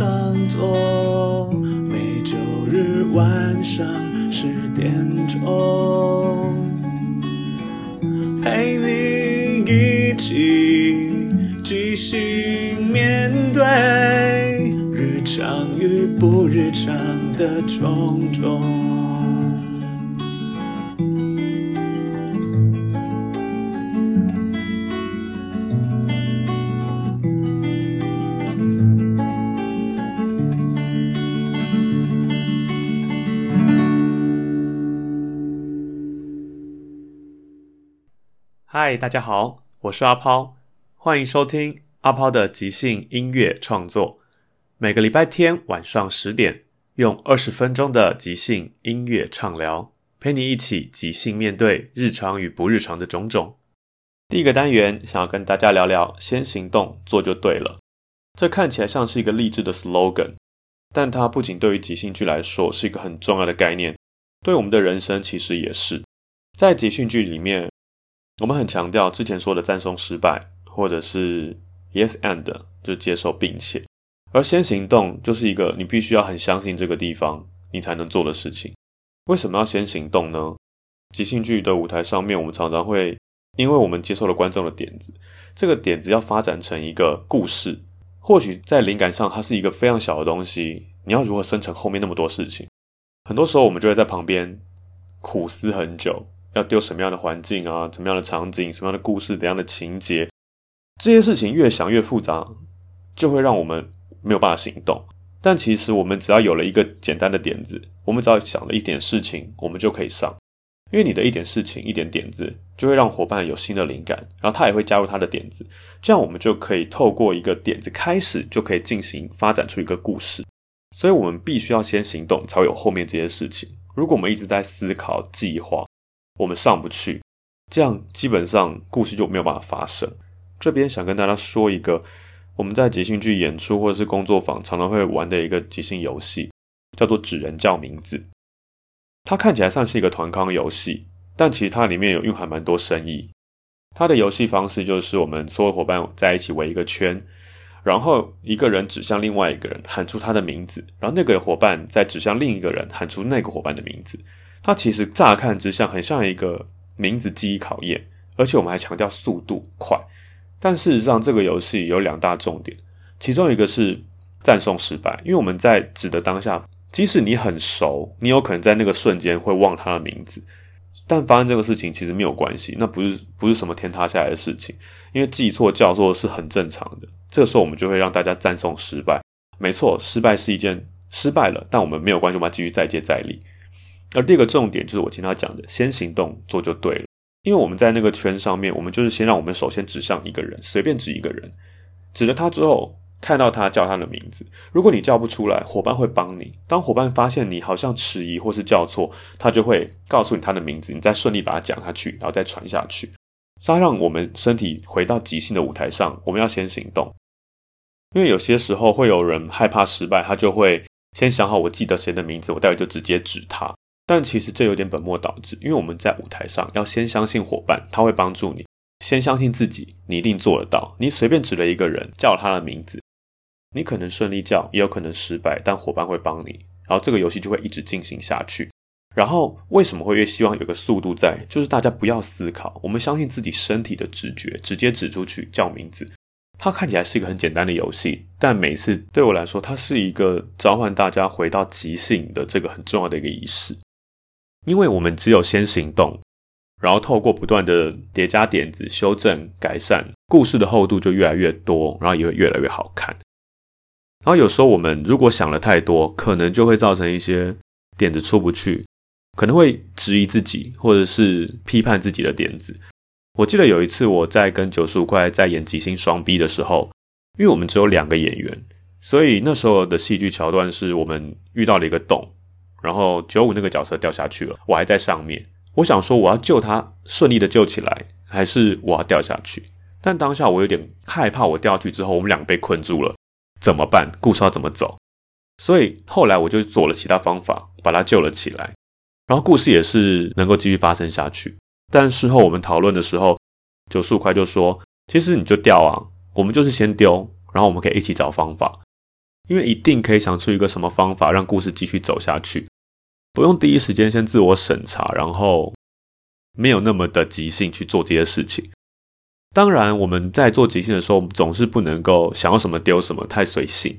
上座，每周日晚上十点钟，陪你一起即兴面对日常与不日常的种种。嗨，大家好，我是阿抛，欢迎收听阿抛的即兴音乐创作。每个礼拜天晚上十点，用二十分钟的即兴音乐畅聊，陪你一起即兴面对日常与不日常的种种。第一个单元想要跟大家聊聊，先行动做就对了。这看起来像是一个励志的 slogan，但它不仅对于即兴剧来说是一个很重要的概念，对我们的人生其实也是。在即兴剧里面。我们很强调之前说的赞颂失败，或者是 yes and 就接受并且，而先行动就是一个你必须要很相信这个地方你才能做的事情。为什么要先行动呢？即兴剧的舞台上面，我们常常会因为我们接受了观众的点子，这个点子要发展成一个故事，或许在灵感上它是一个非常小的东西，你要如何生成后面那么多事情？很多时候我们就会在旁边苦思很久。要丢什么样的环境啊？什么样的场景？什么样的故事？怎样的情节？这些事情越想越复杂，就会让我们没有办法行动。但其实我们只要有了一个简单的点子，我们只要想了一点事情，我们就可以上。因为你的一点事情、一点点子，就会让伙伴有新的灵感，然后他也会加入他的点子，这样我们就可以透过一个点子开始，就可以进行发展出一个故事。所以，我们必须要先行动，才会有后面这些事情。如果我们一直在思考、计划，我们上不去，这样基本上故事就没有办法发生。这边想跟大家说一个，我们在即兴剧演出或者是工作坊常常会玩的一个即兴游戏，叫做指人叫名字。它看起来像是一个团康游戏，但其实它里面有蕴含蛮多深意。它的游戏方式就是我们所有伙伴在一起围一个圈，然后一个人指向另外一个人，喊出他的名字，然后那个伙伴再指向另一个人，喊出那个伙伴的名字。它其实乍看之下很像一个名字记忆考验，而且我们还强调速度快。但事实上，这个游戏有两大重点，其中一个是赞颂失败，因为我们在指的当下，即使你很熟，你有可能在那个瞬间会忘他的名字。但发生这个事情其实没有关系，那不是不是什么天塌下来的事情，因为记错叫错是很正常的。这个时候我们就会让大家赞颂失败，没错，失败是一件失败了，但我们没有关系，我们要继续再接再厉。而第二个重点就是我听他讲的，先行动做就对了。因为我们在那个圈上面，我们就是先让我们首先指向一个人，随便指一个人，指了他之后，看到他叫他的名字。如果你叫不出来，伙伴会帮你。当伙伴发现你好像迟疑或是叫错，他就会告诉你他的名字，你再顺利把它讲下去，然后再传下去。他让我们身体回到即兴的舞台上，我们要先行动。因为有些时候会有人害怕失败，他就会先想好我记得谁的名字，我待会就直接指他。但其实这有点本末倒置，因为我们在舞台上要先相信伙伴，他会帮助你；先相信自己，你一定做得到。你随便指了一个人叫他的名字，你可能顺利叫，也有可能失败，但伙伴会帮你，然后这个游戏就会一直进行下去。然后为什么会越希望有个速度在？就是大家不要思考，我们相信自己身体的直觉，直接指出去叫名字。它看起来是一个很简单的游戏，但每次对我来说，它是一个召唤大家回到即兴的这个很重要的一个仪式。因为我们只有先行动，然后透过不断的叠加点子、修正、改善，故事的厚度就越来越多，然后也会越来越好看。然后有时候我们如果想了太多，可能就会造成一些点子出不去，可能会质疑自己，或者是批判自己的点子。我记得有一次我在跟九十五块在演即兴双 B 的时候，因为我们只有两个演员，所以那时候的戏剧桥段是我们遇到了一个洞，然后九五那个角色掉下去了，我还在上面。我想说我要救他，顺利的救起来，还是我要掉下去？但当下我有点害怕，我掉下去之后，我们两个被困住了，怎么办？故事要怎么走？所以后来我就做了其他方法，把他救了起来，然后故事也是能够继续发生下去。但事后我们讨论的时候，九速快就说：“其实你就掉啊，我们就是先丢，然后我们可以一起找方法。”因为一定可以想出一个什么方法让故事继续走下去，不用第一时间先自我审查，然后没有那么的即兴去做这些事情。当然，我们在做即兴的时候，总是不能够想要什么丢什么，太随性。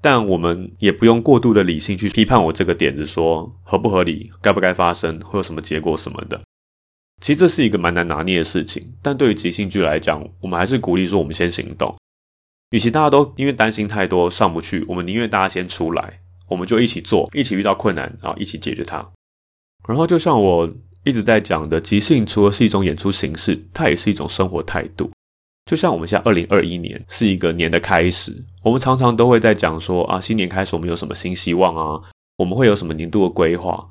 但我们也不用过度的理性去批判我这个点子，说合不合理，该不该发生，会有什么结果什么的。其实这是一个蛮难拿捏的事情。但对于即兴剧来讲，我们还是鼓励说，我们先行动。与其大家都因为担心太多上不去，我们宁愿大家先出来，我们就一起做，一起遇到困难，然后一起解决它。然后就像我一直在讲的，即兴除了是一种演出形式，它也是一种生活态度。就像我们现在二零二一年是一个年的开始，我们常常都会在讲说啊，新年开始我们有什么新希望啊，我们会有什么年度的规划。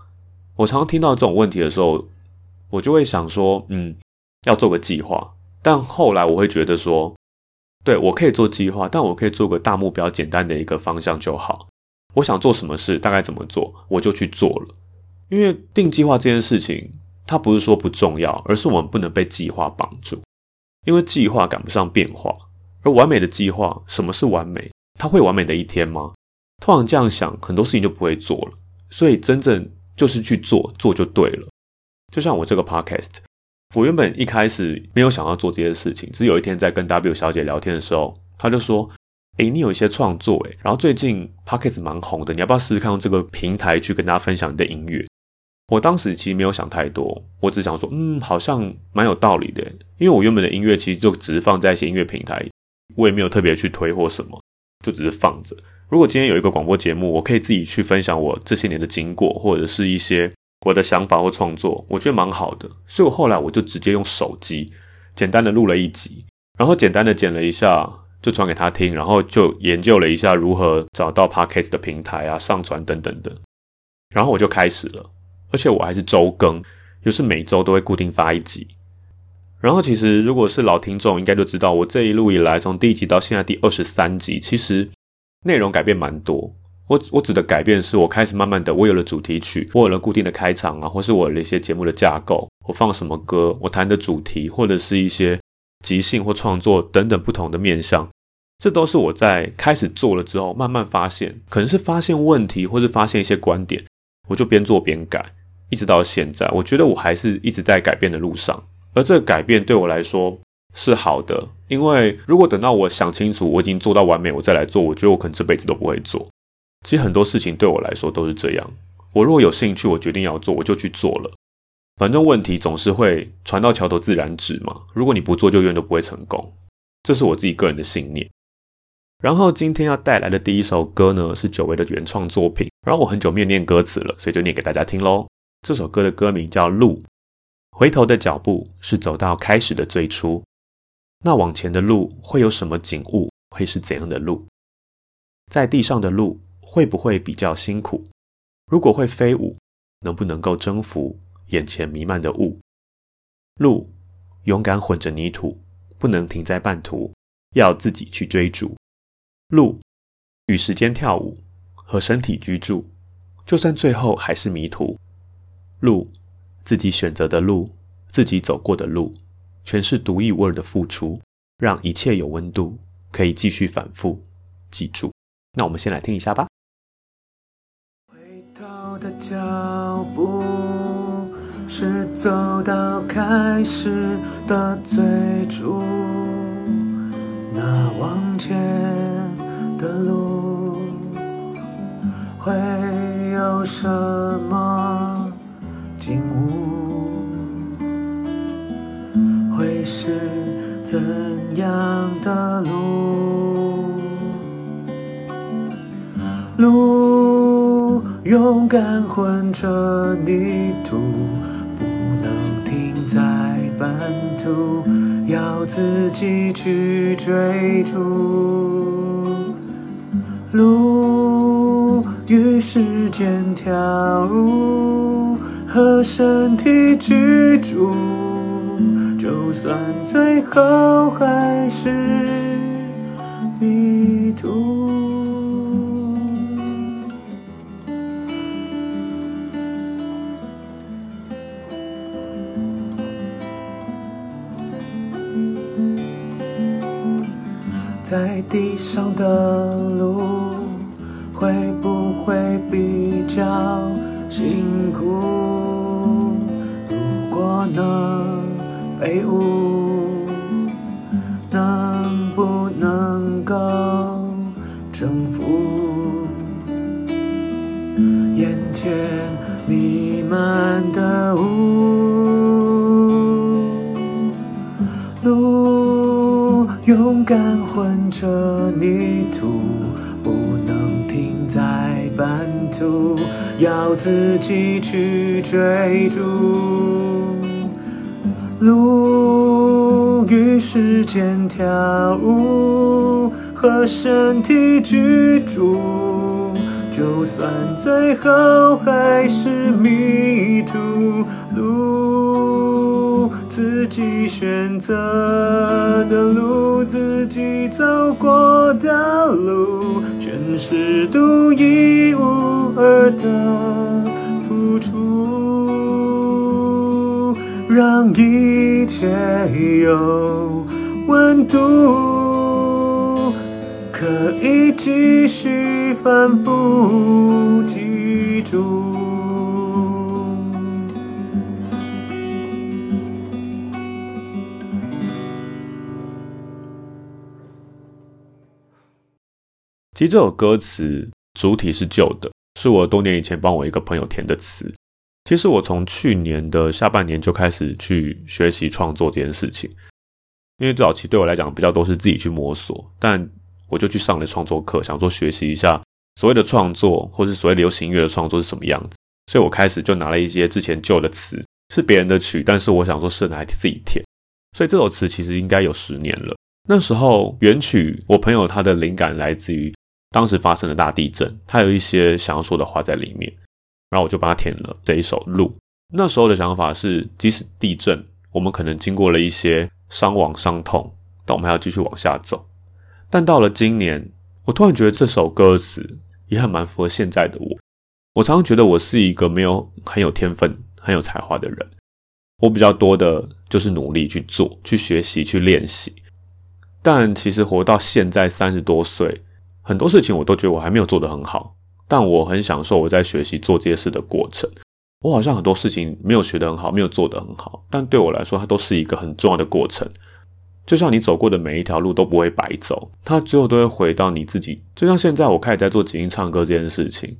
我常常听到这种问题的时候，我就会想说，嗯，要做个计划。但后来我会觉得说。对我可以做计划，但我可以做个大目标，简单的一个方向就好。我想做什么事，大概怎么做，我就去做了。因为定计划这件事情，它不是说不重要，而是我们不能被计划绑住。因为计划赶不上变化，而完美的计划，什么是完美？它会完美的一天吗？通常这样想，很多事情就不会做了。所以真正就是去做，做就对了。就像我这个 podcast。我原本一开始没有想要做这些事情，只是有一天在跟 W 小姐聊天的时候，她就说：“诶，你有一些创作，诶，然后最近 Pocket 蛮红的，你要不要试试看用这个平台去跟大家分享你的音乐？”我当时其实没有想太多，我只想说：“嗯，好像蛮有道理的。”因为我原本的音乐其实就只是放在一些音乐平台，我也没有特别去推或什么，就只是放着。如果今天有一个广播节目，我可以自己去分享我这些年的经过，或者是一些。我的想法或创作，我觉得蛮好的，所以我后来我就直接用手机简单的录了一集，然后简单的剪了一下，就传给他听，然后就研究了一下如何找到 podcast 的平台啊、上传等等的，然后我就开始了，而且我还是周更，就是每周都会固定发一集。然后其实如果是老听众，应该就知道我这一路以来，从第一集到现在第二十三集，其实内容改变蛮多。我我指的改变是我开始慢慢的，我有了主题曲，我有了固定的开场啊，或是我的一些节目的架构，我放什么歌，我谈的主题，或者是一些即兴或创作等等不同的面向，这都是我在开始做了之后慢慢发现，可能是发现问题，或是发现一些观点，我就边做边改，一直到现在，我觉得我还是一直在改变的路上，而这个改变对我来说是好的，因为如果等到我想清楚，我已经做到完美，我再来做，我觉得我可能这辈子都不会做。其实很多事情对我来说都是这样。我如果有兴趣，我决定要做，我就去做了。反正问题总是会船到桥头自然直嘛。如果你不做，就永远都不会成功。这是我自己个人的信念。然后今天要带来的第一首歌呢，是久违的原创作品。然后我很久没有念歌词了，所以就念给大家听喽。这首歌的歌名叫《路》，回头的脚步是走到开始的最初。那往前的路会有什么景物？会是怎样的路？在地上的路。会不会比较辛苦？如果会飞舞，能不能够征服眼前弥漫的雾？路勇敢混着泥土，不能停在半途，要自己去追逐。路与时间跳舞，和身体居住，就算最后还是迷途。路自己选择的路，自己走过的路，全是独一无二的付出，让一切有温度，可以继续反复记住。那我们先来听一下吧。的脚步是走到开始的最初，那往前的路会有什么景物？会是怎样的路？路。勇敢混着泥土，路，要自己去追逐。路与时间跳舞，和身体居住，就算最后还是迷途。在地上的路会不会比较辛苦？如果能飞舞，混着泥土，不能停在半途，要自己去追逐。路与时间跳舞，和身体居住，就算最后还是迷途。路自己选择的路，自己走过的路，全是独一无二的付出，让一切有温度，可以继续反复记住。其实这首歌词主体是旧的，是我多年以前帮我一个朋友填的词。其实我从去年的下半年就开始去学习创作这件事情，因为早期对我来讲比较都是自己去摸索，但我就去上了创作课，想说学习一下所谓的创作，或是所谓流行音乐的创作是什么样子。所以我开始就拿了一些之前旧的词，是别人的曲，但是我想说是来自己填。所以这首词其实应该有十年了。那时候原曲，我朋友他的灵感来自于。当时发生了大地震，他有一些想要说的话在里面，然后我就帮他填了这一首《路》。那时候的想法是，即使地震，我们可能经过了一些伤亡、伤痛，但我们还要继续往下走。但到了今年，我突然觉得这首歌词也很蛮符合现在的我。我常常觉得我是一个没有很有天分、很有才华的人，我比较多的就是努力去做、去学习、去练习。但其实活到现在三十多岁。很多事情我都觉得我还没有做得很好，但我很享受我在学习做这些事的过程。我好像很多事情没有学得很好，没有做得很好，但对我来说，它都是一个很重要的过程。就像你走过的每一条路都不会白走，它最后都会回到你自己。就像现在我开始在做即兴唱歌这件事情，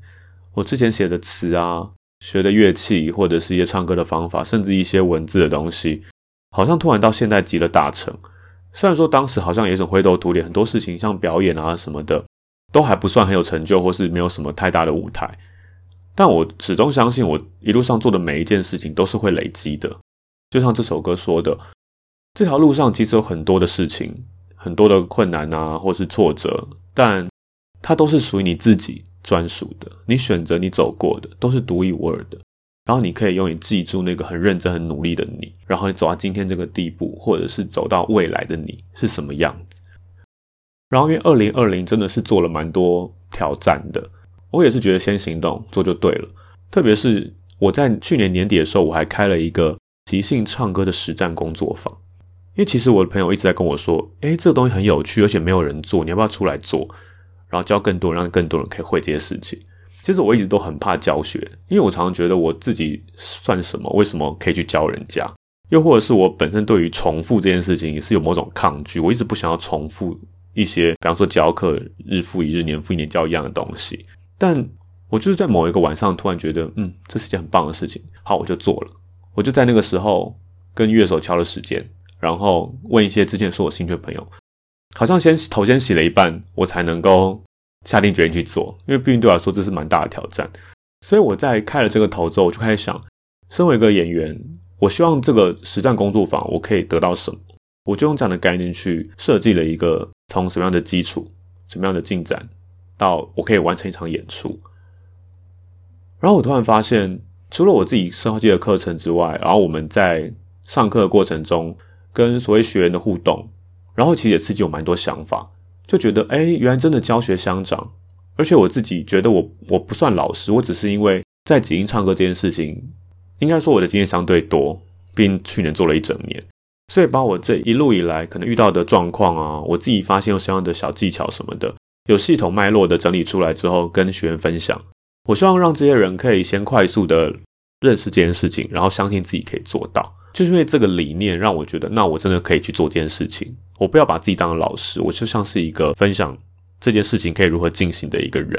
我之前写的词啊、学的乐器，或者是一些唱歌的方法，甚至一些文字的东西，好像突然到现在集了大成。虽然说当时好像有一种灰头土脸，很多事情像表演啊什么的。都还不算很有成就，或是没有什么太大的舞台，但我始终相信，我一路上做的每一件事情都是会累积的。就像这首歌说的，这条路上其实有很多的事情，很多的困难啊，或是挫折，但它都是属于你自己专属的。你选择你走过的，都是独一无二的。然后你可以永远记住那个很认真、很努力的你，然后你走到今天这个地步，或者是走到未来的你是什么样子。然后，因为二零二零真的是做了蛮多挑战的，我也是觉得先行动做就对了。特别是我在去年年底的时候，我还开了一个即兴唱歌的实战工作坊。因为其实我的朋友一直在跟我说：“诶，这个东西很有趣，而且没有人做，你要不要出来做？然后教更多人，让更多人可以会这些事情。”其实我一直都很怕教学，因为我常常觉得我自己算什么？为什么可以去教人家？又或者是我本身对于重复这件事情也是有某种抗拒，我一直不想要重复。一些，比方说教课日复一日、年复一年教一样的东西，但我就是在某一个晚上突然觉得，嗯，这是件很棒的事情，好，我就做了。我就在那个时候跟乐手敲了时间，然后问一些之前说我兴趣的朋友，好像先头先洗了一半，我才能够下定决心去做，因为毕竟对我来说这是蛮大的挑战。所以我在开了这个头之后，我就开始想，身为一个演员，我希望这个实战工作坊我可以得到什么。我就用这样的概念去设计了一个从什么样的基础、什么样的进展，到我可以完成一场演出。然后我突然发现，除了我自己设计的课程之外，然后我们在上课的过程中跟所谓学员的互动，然后其实也刺激我蛮多想法，就觉得哎，原来真的教学相长，而且我自己觉得我我不算老师，我只是因为在即兴唱歌这件事情，应该说我的经验相对多，并去年做了一整年，所以把我这一路以来可能遇到的状况啊，我自己发现有什么样的小技巧什么的，有系统脉络的整理出来之后，跟学员分享。我希望让这些人可以先快速的认识这件事情，然后相信自己可以做到。就是因为这个理念，让我觉得，那我真的可以去做这件事情。我不要把自己当老师，我就像是一个分享这件事情可以如何进行的一个人，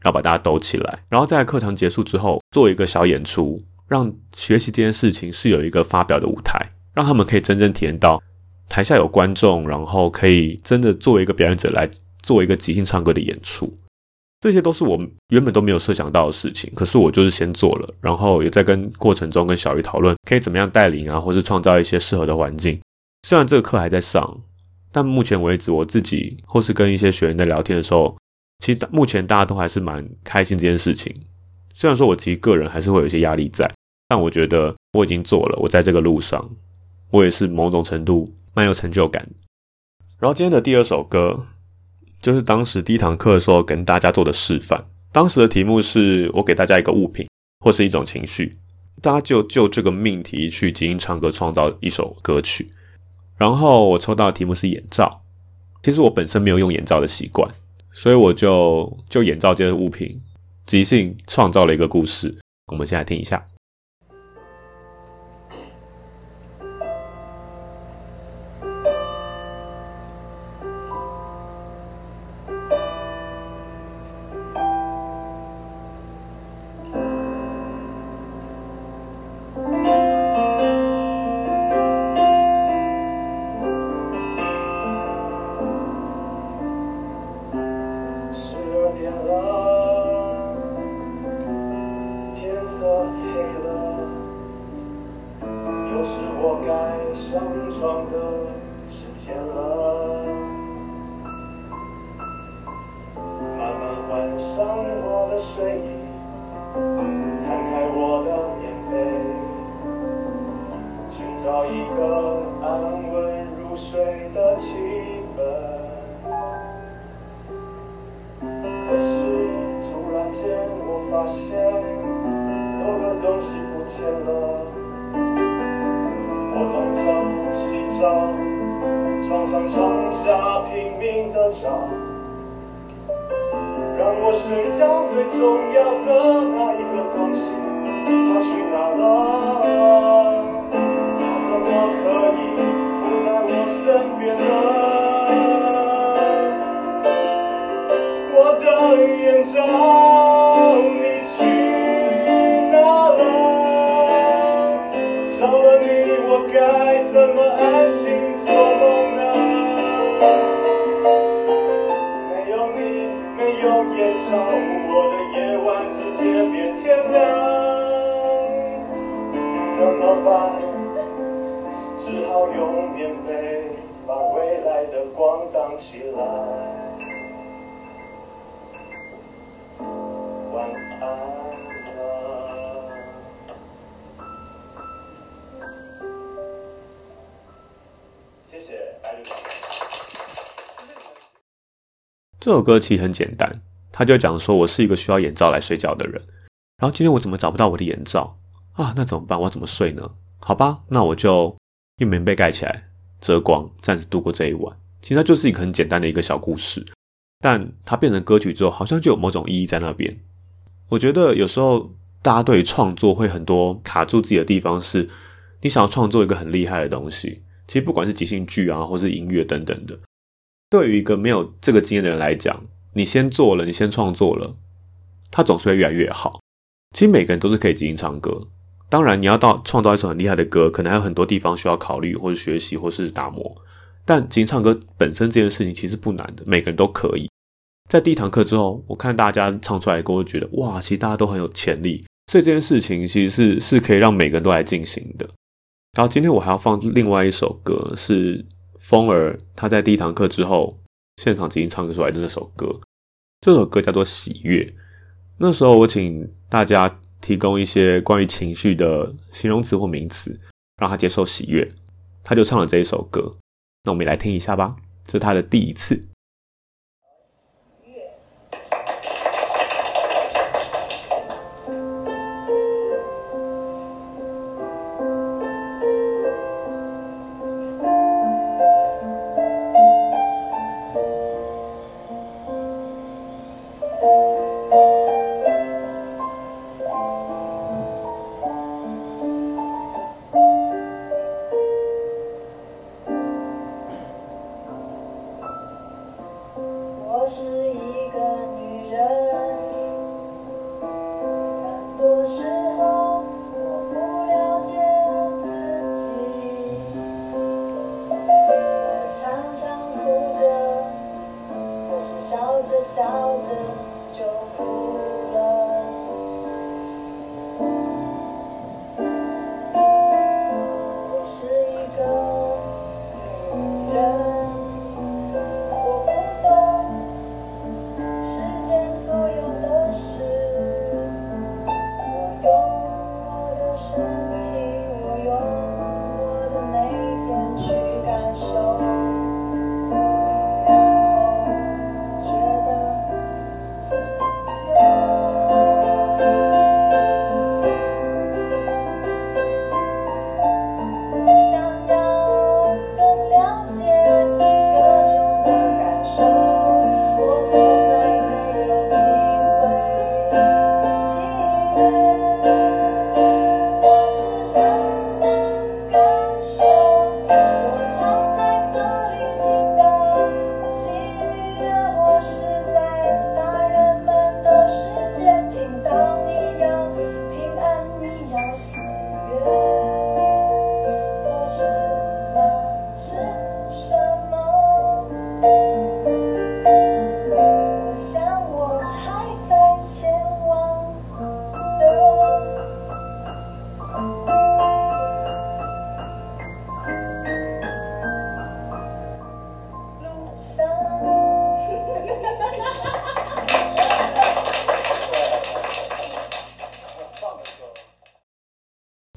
然后把大家抖起来。然后在课堂结束之后，做一个小演出，让学习这件事情是有一个发表的舞台，让他们可以真正体验到台下有观众，然后可以真的作为一个表演者来做一个即兴唱歌的演出。这些都是我原本都没有设想到的事情，可是我就是先做了，然后也在跟过程中跟小鱼讨论，可以怎么样带领啊，或是创造一些适合的环境。虽然这个课还在上，但目前为止我自己或是跟一些学员在聊天的时候，其实目前大家都还是蛮开心这件事情。虽然说我其实个人还是会有一些压力在，但我觉得我已经做了，我在这个路上，我也是某种程度蛮有成就感。然后今天的第二首歌。就是当时第一堂课的时候跟大家做的示范。当时的题目是我给大家一个物品或是一种情绪，大家就就这个命题去即兴唱歌，创造一首歌曲。然后我抽到的题目是眼罩。其实我本身没有用眼罩的习惯，所以我就就眼罩这个物品即兴创造了一个故事。我们先来听一下。墙，让我睡觉最重要的那一个东西，它去哪了？它怎么可以不在我身边呢？我的眼罩。晚安了这首歌其实很简单，他就讲说，我是一个需要眼罩来睡觉的人。然后今天我怎么找不到我的眼罩啊？那怎么办？我怎么睡呢？好吧，那我就用棉被盖起来遮光，暂时度过这一晚。其实它就是一个很简单的一个小故事，但它变成歌曲之后，好像就有某种意义在那边。我觉得有时候大家对于创作会很多卡住自己的地方，是你想要创作一个很厉害的东西，其实不管是即兴剧啊，或是音乐等等的。对于一个没有这个经验的人来讲，你先做了，你先创作了，它总是会越来越好。其实每个人都是可以即兴唱歌，当然你要到创造一首很厉害的歌，可能还有很多地方需要考虑，或是学习，或是打磨。但即兴唱歌本身这件事情其实不难的，每个人都可以。在第一堂课之后，我看大家唱出来歌，我觉得哇，其实大家都很有潜力。所以这件事情其实是是可以让每个人都来进行的。然后今天我还要放另外一首歌是。风儿他在第一堂课之后现场即兴唱出来的那首歌，这首歌叫做《喜悦》。那时候我请大家提供一些关于情绪的形容词或名词，让他接受喜悦，他就唱了这一首歌。那我们也来听一下吧，这是他的第一次。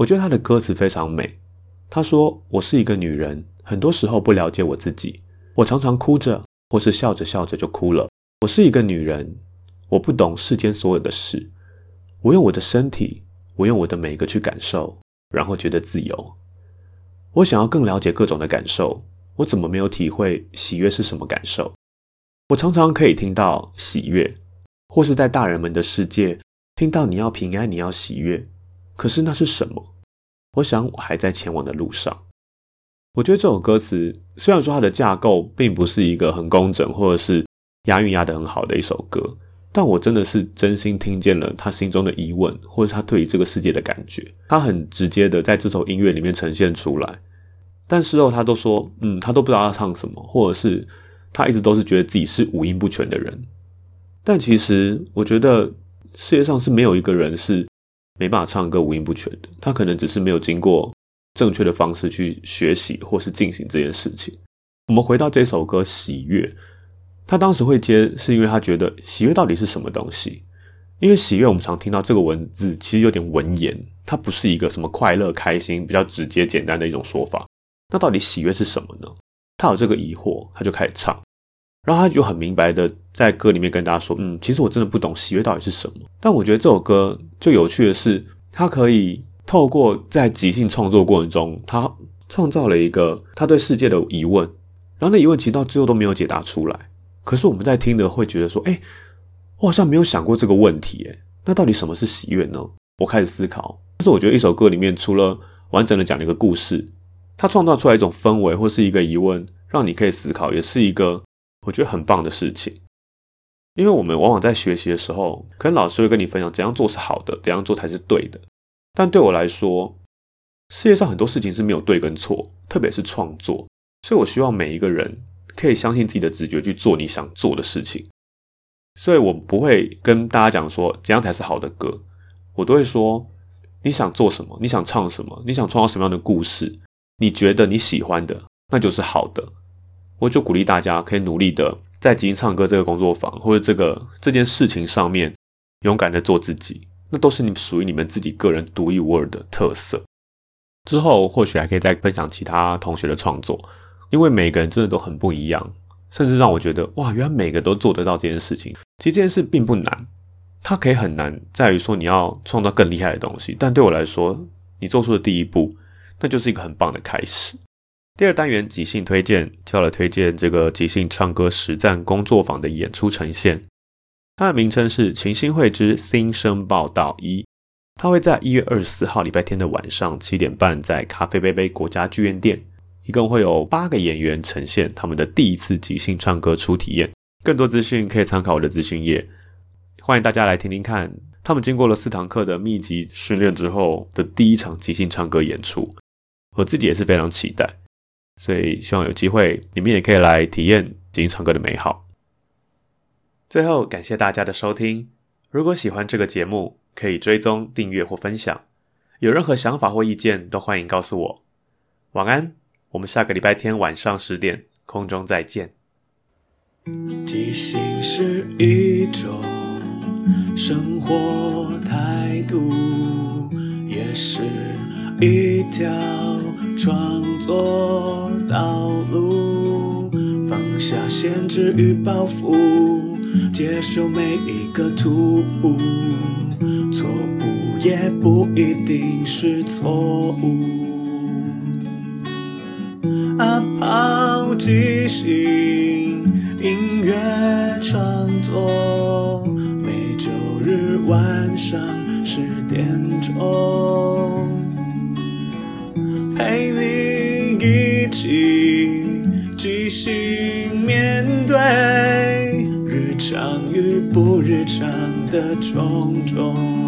觉得他的歌词非常美。他说：“我是一个女人，很多时候不了解我自己，我常常哭着，或是笑着笑着就哭了。我是一个女人，我不懂世间所有的事，我用我的身体，我用我的每一个去感受，然后觉得自由。我想要更了解各种的感受，我怎么没有体会喜悦是什么感受？我常常可以听到喜悦，或是在大人们的世界听到你要平安，你要喜悦，可是那是什么？”我想我还在前往的路上。我觉得这首歌词虽然说它的架构并不是一个很工整或者是押韵押得很好的一首歌，但我真的是真心听见了他心中的疑问，或者他对于这个世界的感觉。他很直接的在这首音乐里面呈现出来。但事后他都说，嗯，他都不知道要唱什么，或者是他一直都是觉得自己是五音不全的人。但其实我觉得世界上是没有一个人是。没办法唱歌五音不全的，他可能只是没有经过正确的方式去学习或是进行这件事情。我们回到这首歌《喜悦》，他当时会接，是因为他觉得喜悦到底是什么东西？因为喜悦，我们常听到这个文字其实有点文言，它不是一个什么快乐、开心、比较直接、简单的一种说法。那到底喜悦是什么呢？他有这个疑惑，他就开始唱，然后他就很明白的在歌里面跟大家说：“嗯，其实我真的不懂喜悦到底是什么。”但我觉得这首歌最有趣的是，他可以透过在即兴创作过程中，他创造了一个他对世界的疑问，然后那疑问其实到最后都没有解答出来。可是我们在听的会觉得说：“哎，我好像没有想过这个问题。”哎，那到底什么是喜悦呢？我开始思考。但是我觉得一首歌里面除了完整的讲了一个故事，它创造出来一种氛围或是一个疑问，让你可以思考，也是一个我觉得很棒的事情。因为我们往往在学习的时候，可能老师会跟你分享怎样做是好的，怎样做才是对的。但对我来说，世界上很多事情是没有对跟错，特别是创作。所以我希望每一个人可以相信自己的直觉去做你想做的事情。所以我不会跟大家讲说怎样才是好的歌，我都会说你想做什么，你想唱什么，你想创造什么样的故事，你觉得你喜欢的，那就是好的。我就鼓励大家可以努力的在即兴唱歌这个工作坊或者这个这件事情上面，勇敢的做自己，那都是你属于你们自己个人独一无二的特色。之后或许还可以再分享其他同学的创作，因为每个人真的都很不一样，甚至让我觉得哇，原来每个都做得到这件事情。其实这件事并不难，它可以很难在于说你要创造更厉害的东西，但对我来说，你做出的第一步，那就是一个很棒的开始。第二单元即兴推荐，就来推荐这个即兴唱歌实战工作坊的演出呈现，它的名称是《群星会之新生报道一》。它会在一月二十四号礼拜天的晚上七点半，在咖啡杯杯国家剧院店，一共会有八个演员呈现他们的第一次即兴唱歌初体验。更多资讯可以参考我的资讯页，欢迎大家来听听看。他们经过了四堂课的密集训练之后的第一场即兴唱歌演出，我自己也是非常期待，所以希望有机会你们也可以来体验即兴唱歌的美好。最后，感谢大家的收听。如果喜欢这个节目，可以追踪、订阅或分享。有任何想法或意见，都欢迎告诉我。晚安，我们下个礼拜天晚上十点空中再见。即兴是一种生活态度，也是一条创作道路。放下限制与包袱，接受每一个突兀，错误也不一定是错误。阿抛即兴音乐创作，每周日晚不日常的种种。